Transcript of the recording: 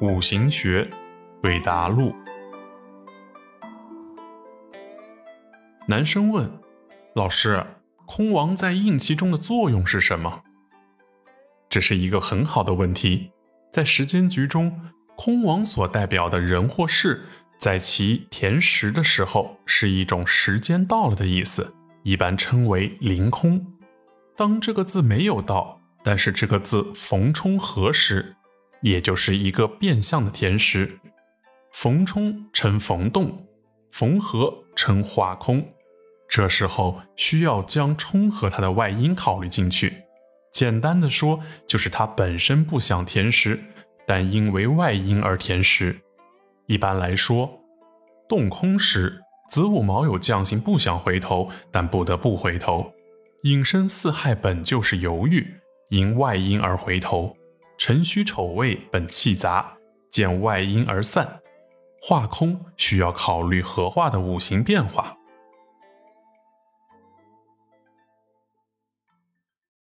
五行学，韦达录。男生问：“老师，空王在应期中的作用是什么？”这是一个很好的问题。在时间局中，空王所代表的人或事，在其填实的时候，是一种时间到了的意思，一般称为临空。当这个字没有到，但是这个字逢冲合时。也就是一个变相的填实，逢冲称逢动，逢合称化空。这时候需要将冲和它的外因考虑进去。简单的说，就是它本身不想填实，但因为外因而填实。一般来说，动空时，子午卯酉将星不想回头，但不得不回头。引申四害本就是犹豫，因外因而回头。辰戌丑未本气杂，见外因而散，化空需要考虑合化的五行变化。